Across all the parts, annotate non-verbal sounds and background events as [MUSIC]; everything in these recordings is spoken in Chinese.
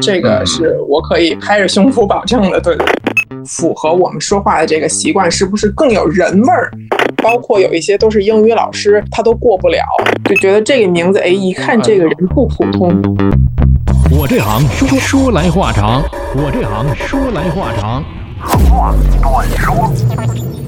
这个是我可以拍着胸脯保证的。对对，符合我们说话的这个习惯，是不是更有人味儿？包括有一些都是英语老师，他都过不了，就觉得这个名字，哎，一看这个人不普通。我这行说说来话长，我这行说来话长。话短说。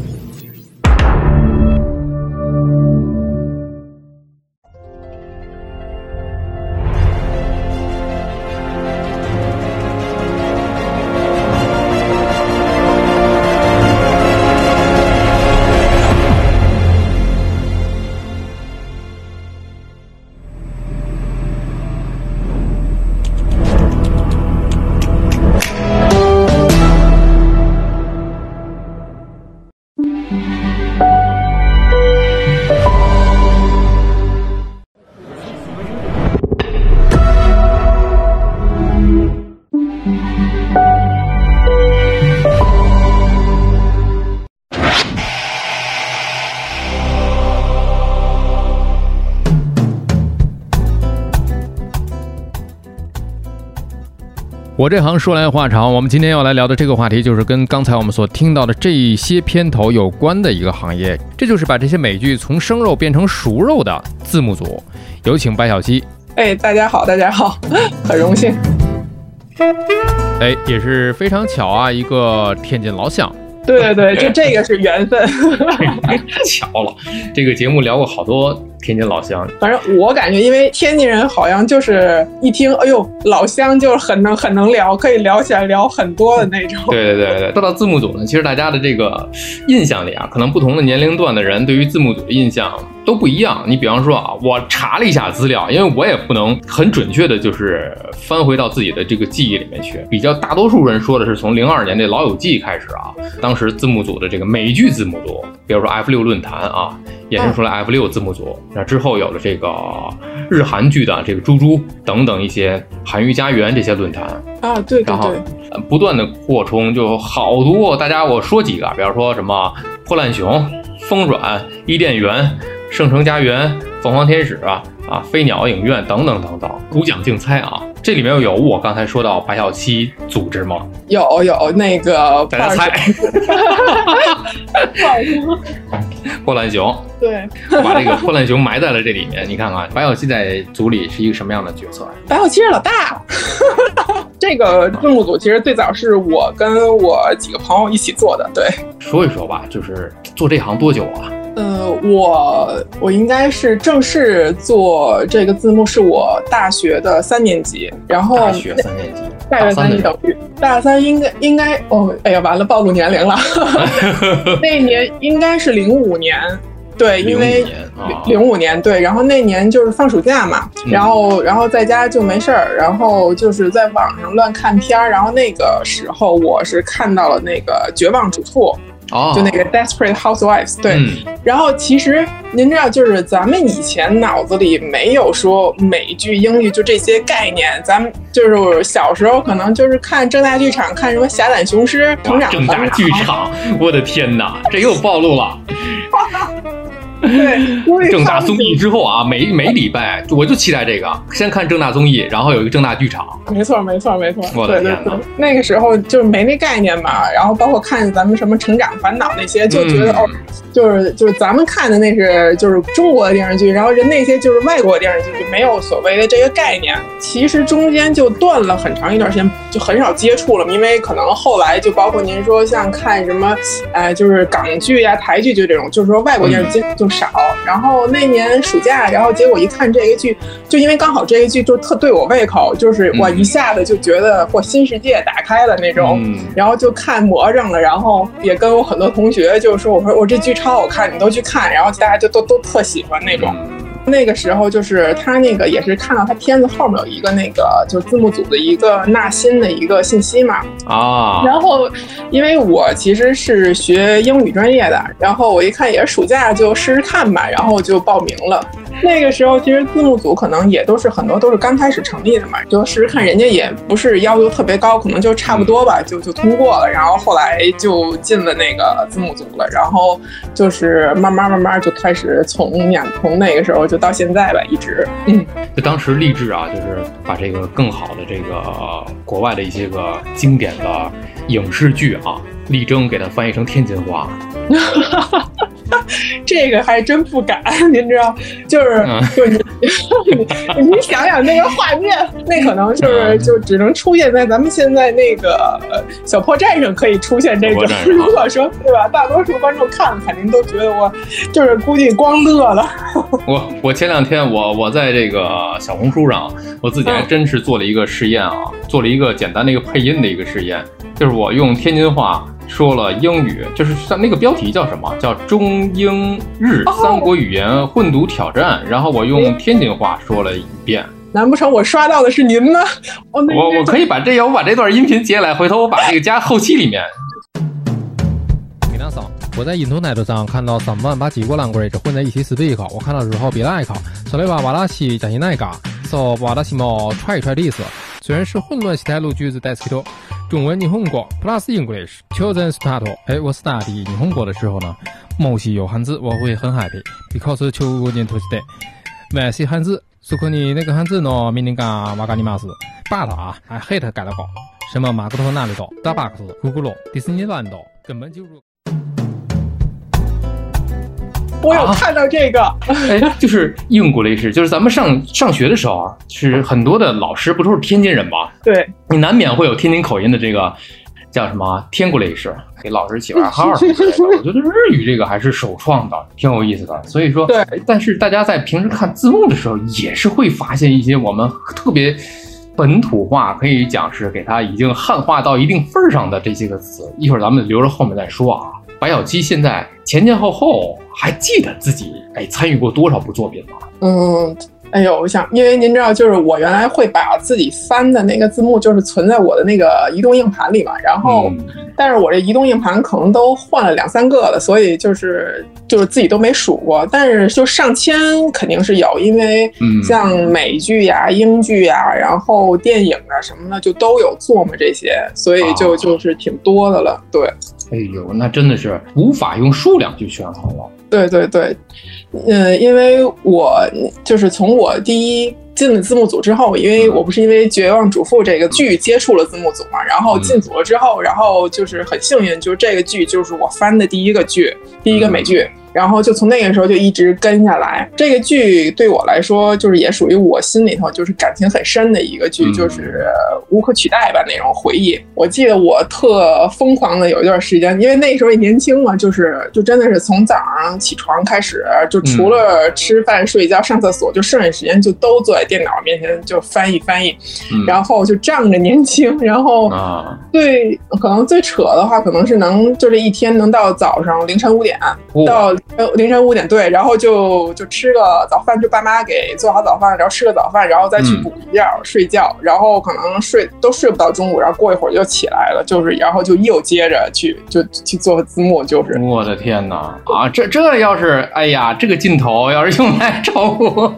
我这行说来话长，我们今天要来聊的这个话题，就是跟刚才我们所听到的这些片头有关的一个行业，这就是把这些美剧从生肉变成熟肉的字幕组。有请白小七。哎，大家好，大家好，[LAUGHS] 很荣幸。哎，也是非常巧啊，一个天津老乡。对对对，就这个是缘分。太 [LAUGHS] [LAUGHS] 巧了，这个节目聊过好多。天津老乡，反正我感觉，因为天津人好像就是一听，哎呦，老乡就是很能很能聊，可以聊起来聊很多的那种。对对对对，说到字幕组呢，其实大家的这个印象里啊，可能不同的年龄段的人对于字幕组的印象都不一样。你比方说啊，我查了一下资料，因为我也不能很准确的，就是翻回到自己的这个记忆里面去。比较大多数人说的是从零二年这《老友记》开始啊，当时字幕组的这个美剧字幕组，比如说 F 六论坛啊。衍生出来 F 六字幕组，那之后有了这个日韩剧的这个猪猪等等一些韩娱家园这些论坛啊，对，然后不断的扩充，就好多。大家我说几个，比方说什么破烂熊、风软、伊甸园、圣城家园、凤凰天使啊啊，飞鸟影院等等等等，古奖竞猜啊。这里面有我刚才说到白小七组织吗？有有那个大家猜，[LAUGHS] 破烂熊。对，把这个破烂熊埋在了这里面。你看看白小七在组里是一个什么样的角色？白小七是老大。[LAUGHS] 这个字幕组其实最早是我跟我几个朋友一起做的。对，说一说吧，就是做这行多久啊？呃，我我应该是正式做这个字幕，是我大学的三年级，然后大学三年级，大学三年级等于大三应该应该哦，哎呀，完了，暴露年龄了，[LAUGHS] 那年应该是零五年，对，因为零五年对，然后那年就是放暑假嘛，然后然后在家就没事儿，然后就是在网上乱看片儿，然后那个时候我是看到了那个《绝望主妇》。就那个 Desperate Housewives，对。然后其实您知道，就是咱们以前脑子里没有说美剧、英语就这些概念，咱们就是小时候可能就是看正大剧场，看什么《侠胆雄狮》《成长正大剧场，我的天哪，这又暴露了。对，正大综艺之后啊，每每礼拜我就期待这个，先看正大综艺，然后有一个正大剧场。没错，没错，没错。我的天哪，那个时候就是没那概念嘛，然后包括看咱们什么成长烦恼那些，就觉得哦，就是就是咱们看的那是就是中国的电视剧，然后人那些就是外国电视剧，就没有所谓的这个概念。其实中间就断了很长一段时间，就很少接触了，因为可能后来就包括您说像看什么，哎，就是港剧呀、台剧就这种，就是说外国电视剧就。少，然后那年暑假，然后结果一看这个剧，就因为刚好这个剧就特对我胃口，就是我一下子就觉得我新世界打开了那种，然后就看魔怔了，然后也跟我很多同学就说，我说我这剧超好看，你都去看，然后大家就都都特喜欢那种。那个时候就是他那个也是看到他片子后面有一个那个就是字幕组的一个纳新的一个信息嘛啊，然后因为我其实是学英语专业的，然后我一看也是暑假就试试看吧，然后就报名了。那个时候其实字幕组可能也都是很多都是刚开始成立的嘛，就试试看人家也不是要求特别高，可能就差不多吧，就就通过了。然后后来就进了那个字幕组了，然后就是慢慢慢慢就开始从演，从那个时候就到现在吧，一直。嗯，就当时立志啊，就是把这个更好的这个国外的一些个经典的影视剧啊，力争给它翻译成天津话。[LAUGHS] [LAUGHS] 这个还真不敢，您知道，就是 [LAUGHS] 就你 [LAUGHS] 你想想那个画面，那可能就是就只能出现在咱们现在那个小破站上可以出现这个。如果说对吧，大多数观众看了肯定都觉得我就是估计光乐了。我我前两天我我在这个小红书上，我自己还真是做了一个试验啊，做了一个简单的一个配音的一个试验，就是我用天津话。说了英语，就是像那个标题叫什么？叫中英日三国语言混读挑战。然后我用天津话说了一遍。难不成我刷到的是您呢？我我可以把这，我把这段音频截来，回头我把这个加后期里面。我在 Internet 上看到三万把几个 language 混在一起 speak，我看到之后别了一口，说的话瓦拉西加西那个，说瓦拉西毛踹一踹的意思。虽然是混乱时态录句子带词多，中文、日本国 plus English children start。哎，我 study 日本国的时候呢，某些有汉字我会很 happy，because 求年头时代，万些汉字，说可你那个汉字呢，明天讲瓦嘎尼玛斯，罢了啊，还 hate 改了搞，什么马格头那里岛、大巴克斯、咕咕噜、迪士尼乱岛，根本就是。我有看到这个，哎，就是英国历史，就是咱们上上学的时候啊，是很多的老师不都是天津人吗？对，你难免会有天津口音的这个叫什么天国历史，给老师起外号。[LAUGHS] 我觉得日语这个还是首创的，挺有意思的。所以说，对，但是大家在平时看字幕的时候，也是会发现一些我们特别本土化，可以讲是给它已经汉化到一定份儿上的这些个词。一会儿咱们留着后面再说啊。白小七现在前前后后还记得自己哎参与过多少部作品吗？嗯，哎呦，我想，因为您知道，就是我原来会把自己翻的那个字幕，就是存在我的那个移动硬盘里嘛。然后，但是我这移动硬盘可能都换了两三个了，所以就是就是自己都没数过。但是就上千肯定是有，因为像美剧呀、英剧呀，然后电影啊什么的就都有做嘛这些，所以就就是挺多的了。对。哎呦，那真的是无法用数量去权衡了。对对对，嗯，因为我就是从我第一进了字幕组之后，因为我不是因为《绝望主妇》这个剧接触了字幕组嘛，然后进组了之后，然后就是很幸运，就是这个剧就是我翻的第一个剧，第一个美剧。然后就从那个时候就一直跟下来，这个剧对我来说就是也属于我心里头就是感情很深的一个剧，就是无可取代吧那种回忆。我记得我特疯狂的有一段时间，因为那时候也年轻嘛，就是就真的是从早上起床开始，就除了吃饭、睡觉、上厕所，就剩下时间就都坐在电脑面前就翻译翻译，然后就仗着年轻，然后最可能最扯的话，可能是能就这一天能到早上凌晨五点到。呃，凌晨五点对，然后就就吃个早饭，就爸妈给做好早饭，然后吃个早饭，然后再去补一觉睡觉，然后可能睡都睡不到中午，然后过一会儿就起来了，就是然后就又接着去就去做字幕，就是 [LAUGHS] 我的天哪啊，这这要是哎呀，这个劲头要是用来炒股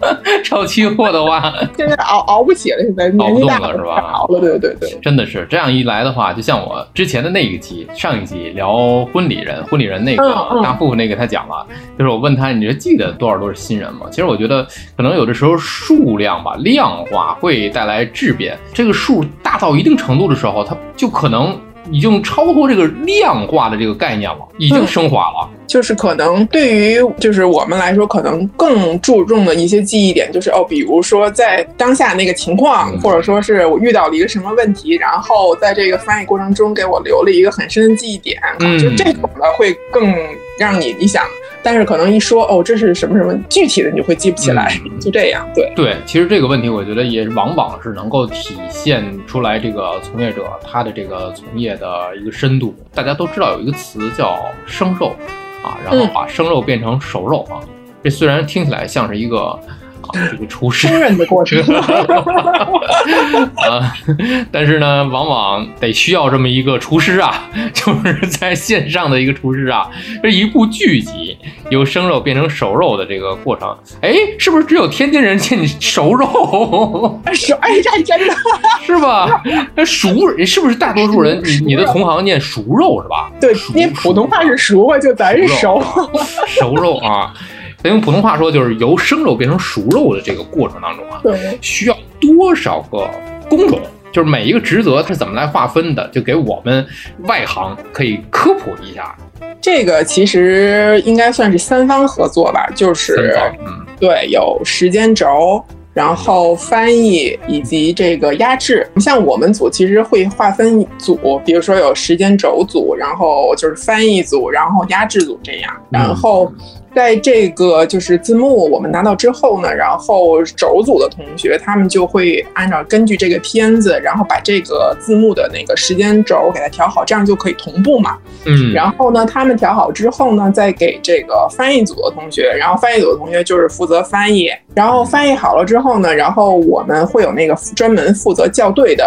炒期货的话，现在熬熬不起了，现在年纪大了是吧？熬了，对对对，真的是这样一来的话，就像我之前的那一集上一集聊婚礼人，婚礼人那个大富那个他讲了。就是我问他，你这记得多少都是新人吗？其实我觉得，可能有的时候数量吧，量化会带来质变。这个数大到一定程度的时候，它就可能。已经超脱这个量化的这个概念了，已经升华了。就是可能对于就是我们来说，可能更注重的一些记忆点，就是哦，比如说在当下那个情况，或者说是我遇到了一个什么问题，然后在这个翻译过程中给我留了一个很深的记忆点，就这种的会更让你你想。但是可能一说哦，这是什么什么具体的，你就会记不起来，就这样。对对，其实这个问题，我觉得也往往是能够体现出来这个从业者他的这个从业的一个深度。大家都知道有一个词叫生肉啊，然后把生肉变成熟肉啊，这虽然听起来像是一个这个厨师烹饪的过程。[LAUGHS] 啊，但是呢，往往得需要这么一个厨师啊，[LAUGHS] 就是在线上的一个厨师啊，这一部剧集由生肉变成熟肉的这个过程，哎，是不是只有天津人见你熟肉？熟，哎，这真的是吧？那熟是不是大多数人？你你的同行念熟肉是吧？对，因为普通话是熟嘛，就咱是熟熟肉啊。咱用普通话说，就是由生肉变成熟肉的这个过程当中啊，对，需要多少个工种？就是每一个职责它是怎么来划分的？就给我们外行可以科普一下。这个其实应该算是三方合作吧，就是嗯，对，有时间轴。然后翻译以及这个压制，像我们组其实会划分组，比如说有时间轴组，然后就是翻译组，然后压制组这样，然后。在这个就是字幕我们拿到之后呢，然后轴组的同学他们就会按照根据这个片子，然后把这个字幕的那个时间轴给它调好，这样就可以同步嘛。嗯，然后呢，他们调好之后呢，再给这个翻译组的同学，然后翻译组的同学就是负责翻译，然后翻译好了之后呢，然后我们会有那个专门负责校对的。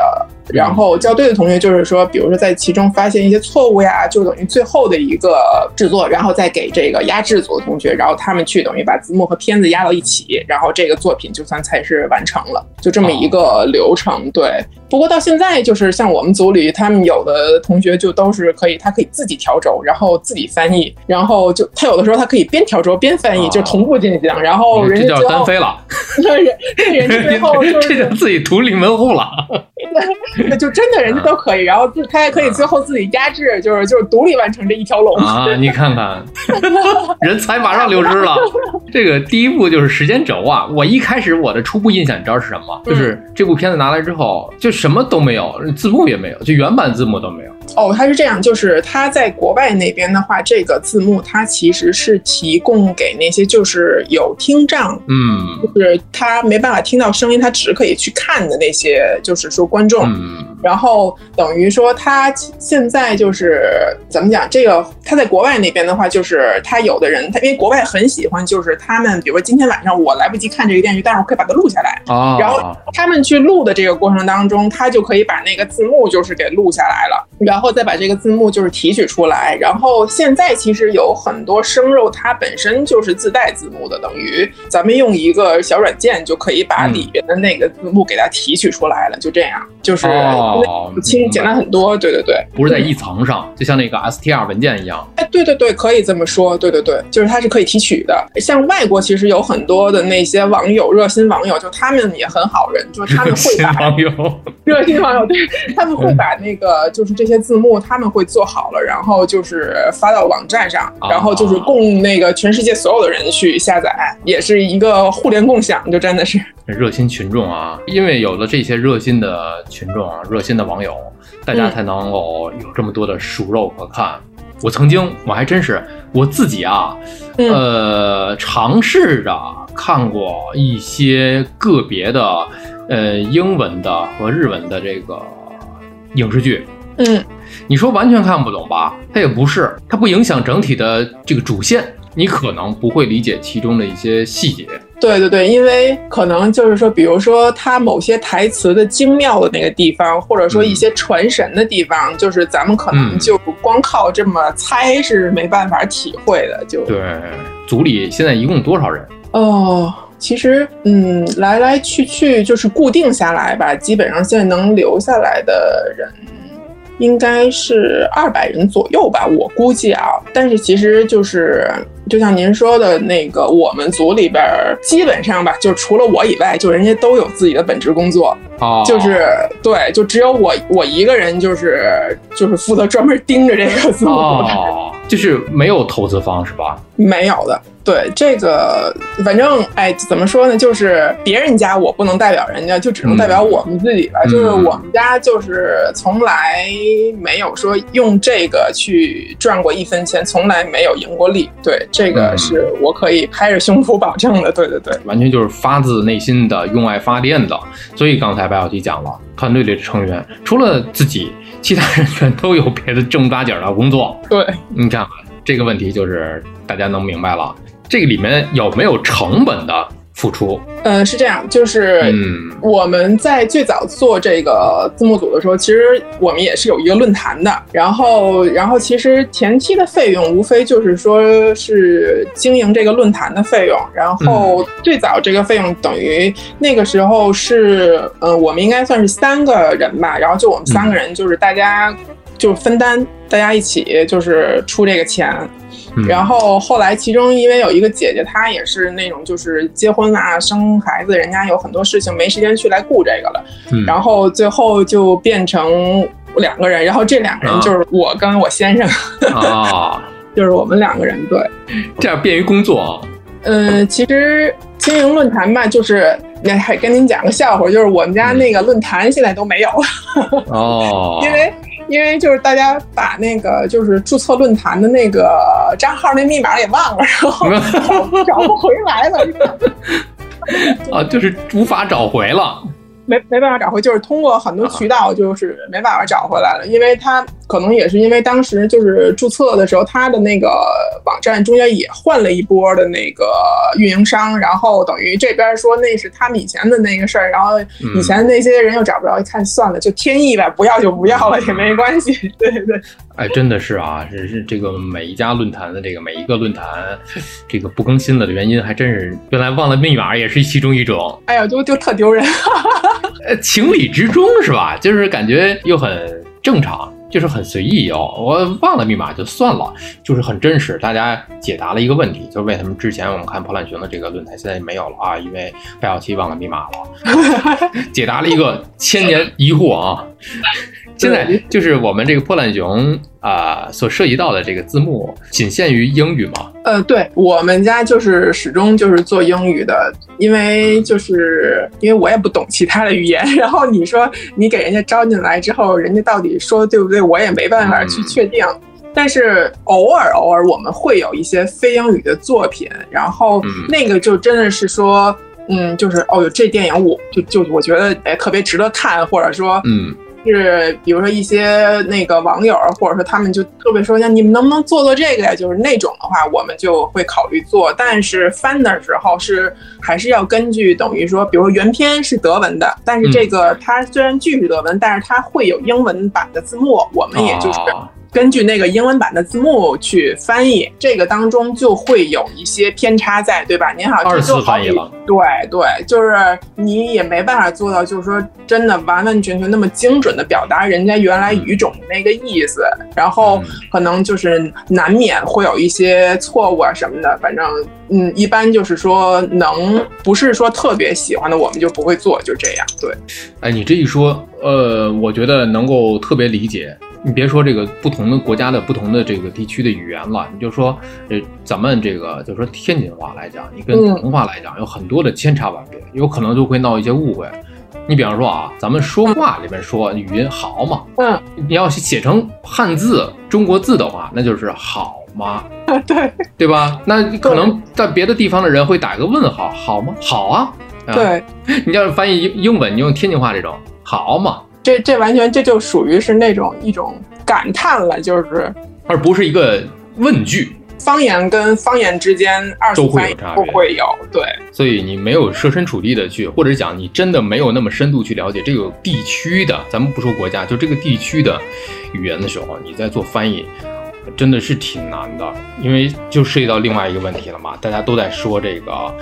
然后校对的同学就是说，比如说在其中发现一些错误呀，就等于最后的一个制作，然后再给这个压制组的同学，然后他们去等于把字幕和片子压到一起，然后这个作品就算才是完成了，就这么一个流程。对，不过到现在就是像我们组里，他们有的同学就都是可以，他可以自己调轴，然后自己翻译，然后就他有的时候他可以边调轴边翻译，就同步进行，然后人家这叫单飞了，[LAUGHS] 人人家最后就是这叫自己独立门户了。[LAUGHS] 那就真的人家都可以，然后自他还可以最后自己压制，就是就是独立完成这一条龙啊！你看看，[LAUGHS] 人才马上流失了。这个第一步就是时间轴啊！我一开始我的初步印象你知道是什么？就是这部片子拿来之后就什么都没有，字幕也没有，就原版字幕都没有。哦，它是这样，就是它在国外那边的话，这个字幕它其实是提供给那些就是有听障，嗯，就是他没办法听到声音，他只可以去看的那些，就是说观众。嗯，然后等于说他现在就是怎么讲？这个他在国外那边的话，就是他有的人，他因为国外很喜欢，就是他们比如说今天晚上我来不及看这个电视剧，但是我可以把它录下来。啊，然后他们去录的这个过程当中，他就可以把那个字幕就是给录下来了，然后再把这个字幕就是提取出来。然后现在其实有很多生肉，它本身就是自带字幕的，等于咱们用一个小软件就可以把里边的那个字幕给它提取出来了，就这样，就是轻简单很多。对对对，不是在一层上，就像那个 STR 文件一样。哎，对对对，可以这么说。对对对，就是它是可以提取的。像外国其实有很多的那些网友，热心网友，就他们也很好人，就是他们会把网友，[LAUGHS] 热心网友，对他们会把那个就是这些字幕，他们会做好了，然后就是发到网站上，然后就是供那个全世界所有的人去下载，也是一个互联共享，就真的是热心群众啊！因为有了这些热心的群众啊，热心的网友，大家才能够有这么多的熟肉可看。我曾经我还真是我自己啊，呃，尝试着看过一些个别的呃英文的和日文的这个影视剧。嗯，你说完全看不懂吧？它也不是，它不影响整体的这个主线。你可能不会理解其中的一些细节。对对对，因为可能就是说，比如说他某些台词的精妙的那个地方，或者说一些传神的地方，就是咱们可能就光靠这么猜是没办法体会的。就对，组里现在一共多少人？哦，其实嗯，来来去去就是固定下来吧，基本上现在能留下来的人。应该是二百人左右吧，我估计啊。但是其实就是，就像您说的那个，我们组里边基本上吧，就除了我以外，就人家都有自己的本职工作。哦，就是对，就只有我我一个人，就是就是负责专门盯着这个字幕。哦，就是没有投资方是吧？没有的。对这个，反正哎，怎么说呢？就是别人家我不能代表人家，就只能代表我们自己了。就是我们家就是从来没有说用这个去赚过一分钱，从来没有盈过利。对，这个是我可以拍着胸脯保证的。对对对，完全就是发自内心的用爱发电的。所以刚才白小琪讲了，团队里的成员除了自己，其他人全都有别的正八经的工作。对，你看这个问题就是大家能明白了。这个里面有没有成本的付出。嗯，是这样，就是嗯我们在最早做这个字幕组的时候，其实我们也是有一个论坛的。然后，然后其实前期的费用无非就是说是经营这个论坛的费用。然后最早这个费用等于那个时候是，呃，我们应该算是三个人吧。然后就我们三个人，就是大家就分担，大家一起就是出这个钱。嗯然后后来，其中因为有一个姐姐，她也是那种就是结婚啊、生孩子，人家有很多事情没时间去来顾这个了。嗯然后最后就变成两个人，然后这两个人啊就是我跟我先生，啊，[LAUGHS] 就是我们两个人。对，这样便于工作啊。嗯，其实经营论坛吧，就是那还跟您讲个笑话，就是我们家那个论坛现在都没有了，哦，[LAUGHS] 因为。因为就是大家把那个就是注册论坛的那个账号那密码给忘了，然后找 [LAUGHS] 找不回来了。啊，[LAUGHS] 就是无法找回了。没没办法找回，就是通过很多渠道，就是没办法找回来了。因为他可能也是因为当时就是注册的时候，他的那个网站中间也换了一波的那个运营商，然后等于这边说那是他们以前的那个事儿，然后以前那些人又找不着，一看算了，就天意呗，不要就不要了，也没关系。对对对，哎，真的是啊，是是这个每一家论坛的这个每一个论坛，这个不更新了的原因，还真是原来忘了密码也是其中一种。哎呀，就就特丢人。呃，情理之中是吧？就是感觉又很正常，就是很随意哦。我忘了密码就算了，就是很真实。大家解答了一个问题，就是为什么之前我们看破烂熊的这个论坛现在没有了啊？因为白小七忘了密码了，[LAUGHS] 解答了一个千年疑惑啊。现在就是我们这个破烂熊啊、呃所涉及到的这个字幕，仅限于英语吗？呃，对我们家就是始终就是做英语的，因为就是因为我也不懂其他的语言，然后你说你给人家招进来之后，人家到底说的对不对，我也没办法去确定。但是偶尔偶尔我们会有一些非英语的作品，然后嗯那个就真的是说，嗯，就是哦哟，这电影我就就我觉得哎特别值得看，或者说嗯是比如说一些那个网友，或者说他们就特别说，像你们能不能做做这个呀？就是那种的话，我们就会考虑做。但是翻的时候是还是要根据等于说，比如说原片是德文的，但是这个它虽然句是德文，但是它会有英文版的字幕，我们也就是。根据那个英文版的字幕去翻译，这个当中就会有一些偏差在，对吧？您好，二次翻译了对对，就是你也没办法做到，就是说真的完完全全那么精准的表达人家原来语种的那个意思，然后可能就是难免会有一些错误啊什么的。反正嗯，一般就是说能不是说特别喜欢的，我们就不会做，就这样。对，哎，你这一说，呃，我觉得能够特别理解。你别说这个不同的国家的不同的这个地区的语言了，你就说，呃，咱们这个就说天津话来讲，你跟嗯普通话来讲有很多的千差万别，有可能就会闹一些误会。你比方说啊，咱们说话里面说语音好嘛，嗯，你要写成汉字中国字的话，那就是好吗？对对吧？那可能在别的地方的人会打一个问号，好吗？好啊。啊，对，你要是翻译英英文，你用天津话这种好嘛，这这完全这就属于是那种一种感叹了，就是。而不是一个问句。方言跟方言之间二次都会有差别都会有，对，所以你没有设身处地的去，或者讲你真的没有那么深度去了解这个地区的，咱们不说国家，就这个地区的语言的时候，你在做翻译，真的是挺难的，因为就涉及到另外一个问题了嘛，大家都在说这个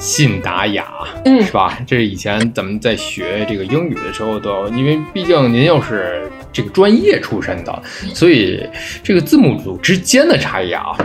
信达雅，嗯是吧？这是以前咱们在学这个英语的时候都，因为毕竟您又是这个专业出身的，所以这个字母组之间的差异啊，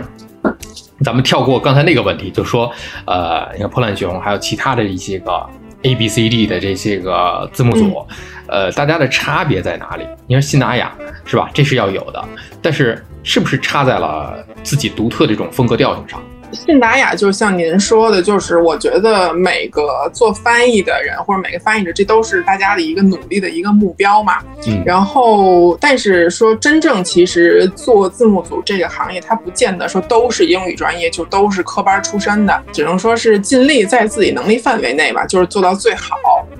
咱们跳过刚才那个问题，就说，呃，你看破烂熊还有其他的一些个 A B C D 的这些个字母组，呃，大家的差别在哪里？你说信达雅是吧？这是要有的，但是是不是差在了自己独特的这种风格调性上？信达雅就像您说的，就是我觉得每个做翻译的人或者每个翻译者，这都是大家的一个努力的一个目标嘛。嗯然后，但是说真正其实做字幕组这个行业，它不见得说都是英语专业，就都是科班出身的，只能说是尽力在自己能力范围内吧，就是做到最好。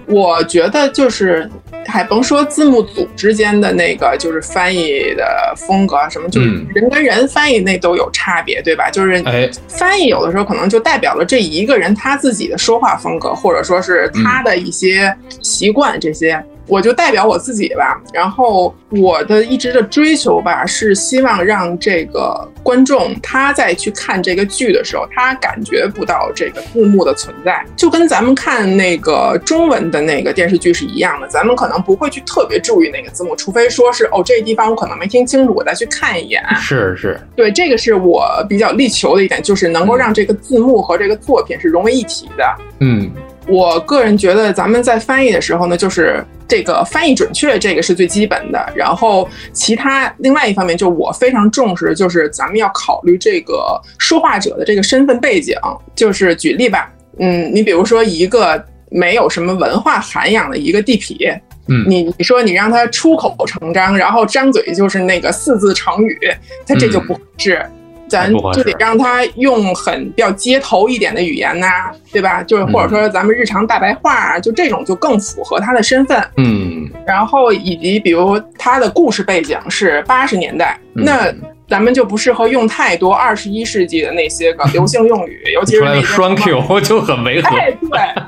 我觉得就是还甭说字幕组之间的那个就是翻译的风格啊什么，就是嗯人跟人翻译那都有差别，对吧？就是哎，翻译有的时候可能就代表了这一个人他自己的说话风格，或者说是他的一些习惯这些。我就代表我自己吧，然后我的一直的追求吧，是希望让这个观众他在去看这个剧的时候，他感觉不到这个字幕的存在，就跟咱们看那个中文的那个电视剧是一样的，咱们可能不会去特别注意那个字幕，除非说是哦这个地方我可能没听清楚，我再去看一眼。是是，对，这个是我比较力求的一点，就是能够让这个字幕和这个作品是融为一体的。嗯我个人觉得，咱们在翻译的时候呢，就是这个翻译准确，这个是最基本的。然后其他另外一方面，就我非常重视，就是咱们要考虑这个说话者的这个身份背景。就是举例吧，嗯，你比如说一个没有什么文化涵养的一个地痞，嗯你你说你让他出口成章，然后张嘴就是那个四字成语，他这就不合适。咱就得让他用很比较街头一点的语言呐、对吧？就是或者说咱们日常大白话啊，就这种就更符合他的身份。嗯然后以及比如他的故事背景是八十年代，嗯那咱们就不适合用太多二十一世纪的那些个 [LAUGHS] 流行用语，尤其是那双 Q 就很违和。哎，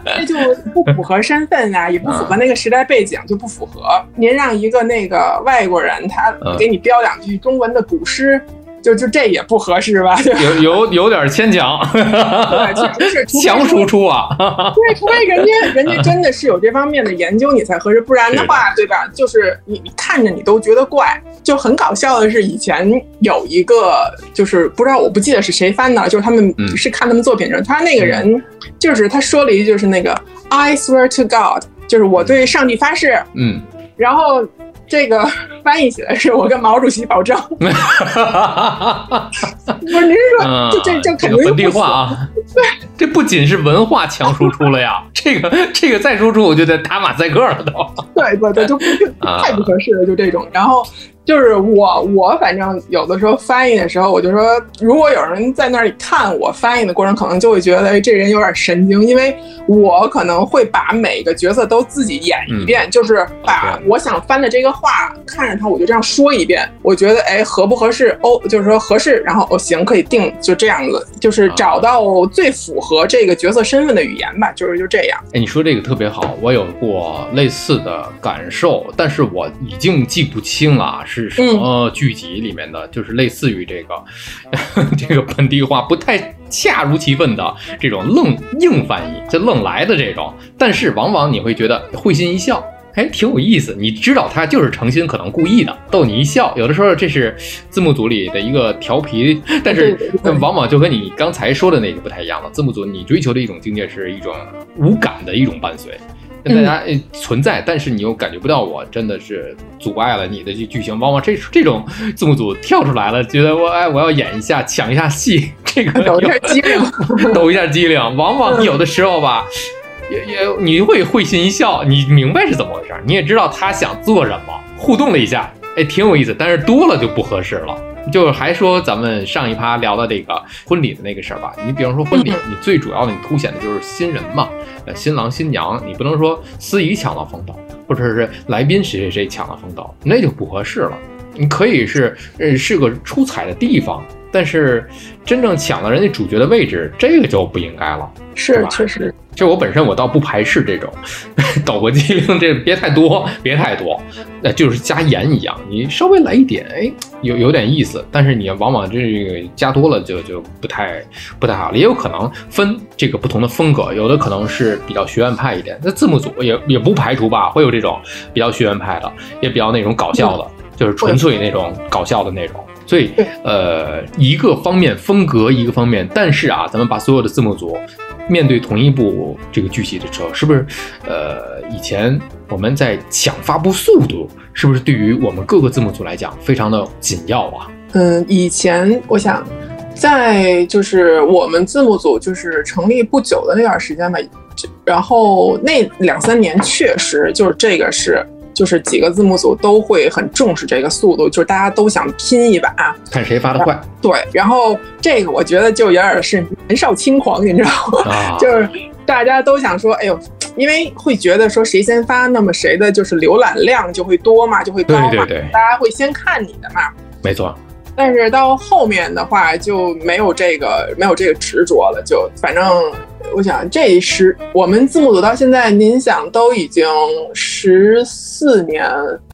对，这就不符合身份啊，也不符合那个时代背景，就不符合。您让一个那个外国人他嗯给你标两句中文的古诗，就就这也不合适吧？[LAUGHS] 有有有点牵强，对，确实是强输出啊！对，除非人家人家真的是有这方面的研究，你才合适，不然的话，对吧？就是你你看着你都觉得怪。就很搞笑的是，以前有一个就是不知道我不记得是谁翻的，就是他们嗯是看他们作品的时候，他那个人就是他说了一句就是那个 I swear to God，就是我对上帝发誓，嗯，然后。这个翻译起来是我跟毛主席保证，[LAUGHS] 不是您说嗯，这这这肯定是本地不符化啊，这不仅是文化强输出了呀，这个这个再输出我就得打马赛克了都。对对对，就太不合适了，就这种。然后就是我我反正有的时候翻译的时候，我就说，如果有人在那里看我翻译的过程，可能就会觉得哎这人有点神经，因为我可能会把每个角色都自己演一遍，就是把我想翻的这个话看着他，我就这样说一遍。我觉得哎合不合适？哦，就是说合适，然后哦行可以定，就这样子，就是找到最符合这个角色身份的语言吧，就是就这样。哎，你说这个特别好，我有过类似的感受，但是我已经记不清了是什么剧集里面的，就是类似于这个 [LAUGHS] 这个本地化不太恰如其分的这种愣硬翻译，就愣来的这种，但是往往你会觉得会心一笑。哎，挺有意思。你知道他就是诚心，可能故意的逗你一笑。有的时候这是字幕组里的一个调皮，但是往往就跟你刚才说的那个不太一样了。字幕组你追求的一种境界是一种无感的一种伴随，跟大家呃存在，但是你又感觉不到我真的是阻碍了你的这剧情。往往这这种字幕组跳出来了，觉得我哎我要演一下抢一下戏，这个抖一下机灵，[LAUGHS] 抖一下机灵，往往有的时候吧，也也你会会心一笑，你明白是怎么回事儿，你也知道他想做什么，互动了一下，哎，挺有意思，但是多了就不合适了。就是还说咱们上一趴聊的这个婚礼的那个事儿吧，你比方说婚礼，你最主要的你凸显的就是新人嘛，呃，新郎新娘，你不能说司仪抢了风头，或者是来宾谁谁谁抢了风头，那就不合适了。你可以是呃是个出彩的地方，但是真正抢了人家主角的位置，这个就不应该了。吧是确实。就我本身我倒不排斥这种 [LAUGHS] 抖个机灵，这别太多，别太多，那就是加盐一样，你稍微来一点，哎，有有点意思，但是你往往这个加多了就就不太不太好了，也有可能分这个不同的风格，有的可能是比较学院派一点，那字幕组也也不排除吧，会有这种比较学院派的，也比较那种搞笑的，就是纯粹那种搞笑的那种。所以，呃，一个方面风格，一个方面，但是啊，咱们把所有的字幕组面对同一部这个剧集的时候，是不是？呃，以前我们在抢发布速度，是不是对于我们各个字幕组来讲非常的紧要啊？嗯，以前我想，在就是我们字幕组就是成立不久的那段时间吧，就然后那两三年确实就是这个是。就是几个字幕组都会很重视这个速度，就是大家都想拼一把。看谁发的快对，然后这个我觉得就有点是年少轻狂，你知道吗？啊！[LAUGHS] 就是大家都想说，哎呦，因为会觉得说谁先发，那么谁的就是浏览量就会多嘛，就会高嘛，对对对大家会先看你的嘛。没错，但是到后面的话就没有这个没有这个执着了，就反正我想这十我们字幕组到现在，您想都已经十四年，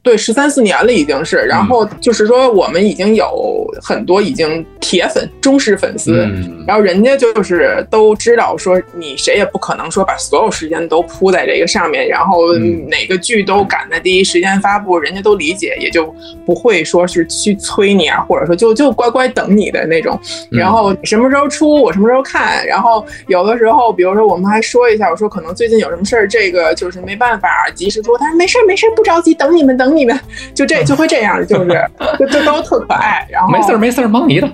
对，十三四年了已经是。然后就是说我们已经有很多已经铁粉、忠实粉丝，嗯然后人家就是都知道说你谁也不可能说把所有时间都扑在这个上面，然后嗯哪个剧都赶在第一时间发布，人家都理解，也就不会说是去催你啊，或者说就就乖乖等你的那种。嗯然后什么时候出，我什么时候看。然后有的时候，比如说我们还说一下，我说可能最近有什么事儿，这个就是没办法及时说，他说没事儿没事儿，不着急，等你们等你们，就这就会这样，就是 [LAUGHS] 就就都特可爱。然后没事儿没事儿，忙你的。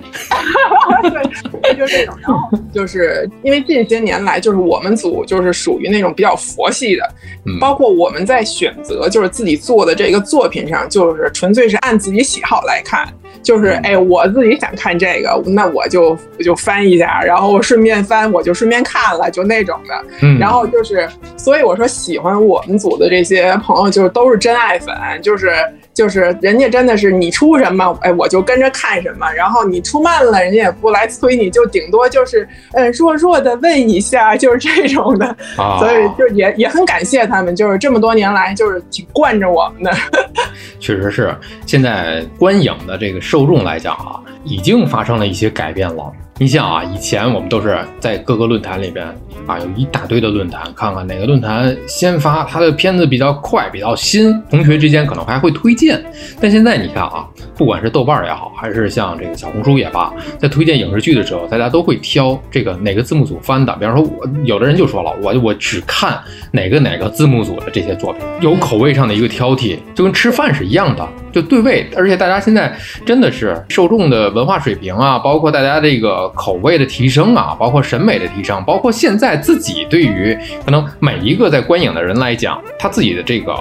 对，就这种。然后就是因为近些年来，就是我们组就是属于那种比较佛系的，嗯包括我们在选择就是自己做的这个作品上，就是纯粹是按自己喜好来看。就是哎，我自己想看这个，那我就我就翻一下，然后我顺便翻，我就顺便看了，就那种的。嗯，然后就是，所以我说喜欢我们组的这些朋友，就是都是真爱粉，就是就是人家真的是你出什么，哎，我就跟着看什么。然后你出慢了，人家也不来催你，就顶多就是嗯弱弱的问一下，[LAUGHS] 就是这种的。啊，所以就也也很感谢他们，就是这么多年来就是挺惯着我们的。[LAUGHS] 确实是，现在观影的这个受众来讲啊，已经发生了一些改变了。你想啊，以前我们都是在各个论坛里边啊，有一大堆的论坛，看看哪个论坛先发，它的片子比较快、比较新，同学之间可能还会推荐。但现在你看啊，不管是豆瓣也好，还是像这个小红书也罢，在推荐影视剧的时候，大家都会挑这个哪个字幕组翻的。比方说我，有的人就说了，我我只看哪个哪个字幕组的这些作品，有口味上的一个挑剔，就跟吃饭是一样的，就对味。而且大家现在真的是受众的文化水平啊，包括大家这个口味的提升啊，包括审美的提升，包括现在自己对于可能每一个在观影的人来讲，他自己的这个。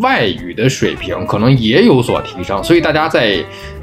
外语的水平可能也有所提升，所以大家在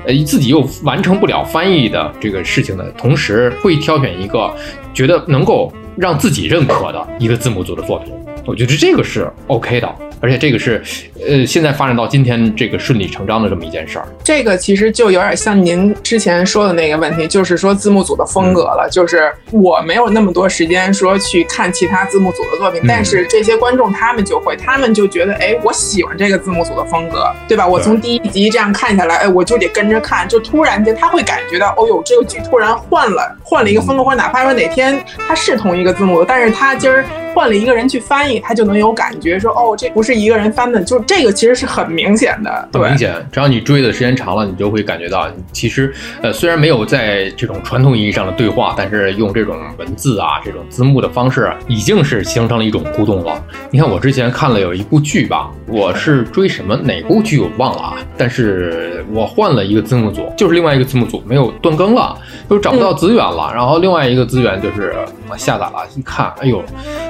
呃自己又完成不了翻译的这个事情的同时，会挑选一个觉得能够让自己认可的一个字幕组的作品。我觉得这个是 OK 的，而且这个是呃现在发展到今天这个顺理成章的这么一件事儿。这个其实就有点像您之前说的那个问题，就是说字幕组的风格了。就是我没有那么多时间说去看其他字幕组的作品，嗯但是这些观众他们就会，他们就觉得，哎，我喜欢这个字幕组的风格，对吧？我从第一集这样看下来，哎，我就得跟着看，就突然间他会感觉到，哦呦，这个剧突然换了，换了一个风格，或者哪怕说哪天它是同一个字幕，但是他今儿换了一个人去翻译，他就能有感觉说，哦，这不是一个人翻的，就这个其实是很明显的，很明。显，只要你追的时间长了，你就会感觉到，其实呃虽然没有在这种传统意义上的对话，但是用这种文字啊、这种字幕的方式，已经是形成了一种互动了。你看我之前看了有一部剧吧，我是追什么哪部剧我忘了啊，但是我换了一个字幕组，就是另外一个字幕组没有断更了，就找不到资源了，然后另外一个资源就是我下载了，一看，哎呦，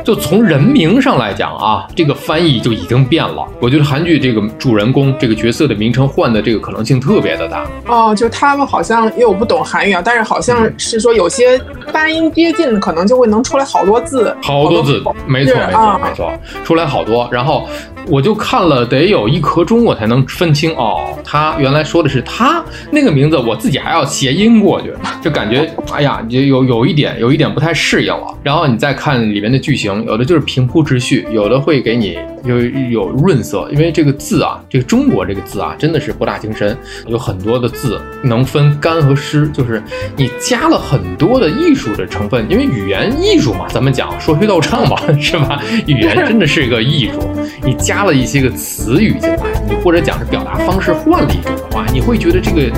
就从人名上来讲啊，这个翻译就已经变了。我觉得韩剧这个主人公这个角色的名称换的这个可能性特别的大。哦，就他们好像，因为我不懂韩语啊，但是好像嗯是说有些发音接近，可能就会能出来好多字，好多字，没错没错啊没错，出来好多。然后我就看了得有一刻钟，我才能分清哦，他原来说的是他那个名字，我自己还要谐音过去，就感觉哎呀，就有有一点有一点不太适应了。然后你再看里面的剧情，有的就是平铺直叙，有的会给你有有润色，因为这个字啊，这个中国这个字啊，真的是博大精深，有很多的字能分干和湿，就是你加了很多的艺术的成分，因为语言艺术嘛，咱们讲说学逗唱嘛，[LAUGHS] 是吧？语言真的是一个艺术，你加了一些个词语进来，你或者讲是表达方式换了一种的话，你会觉得这个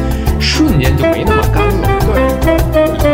瞬间就没那么干了。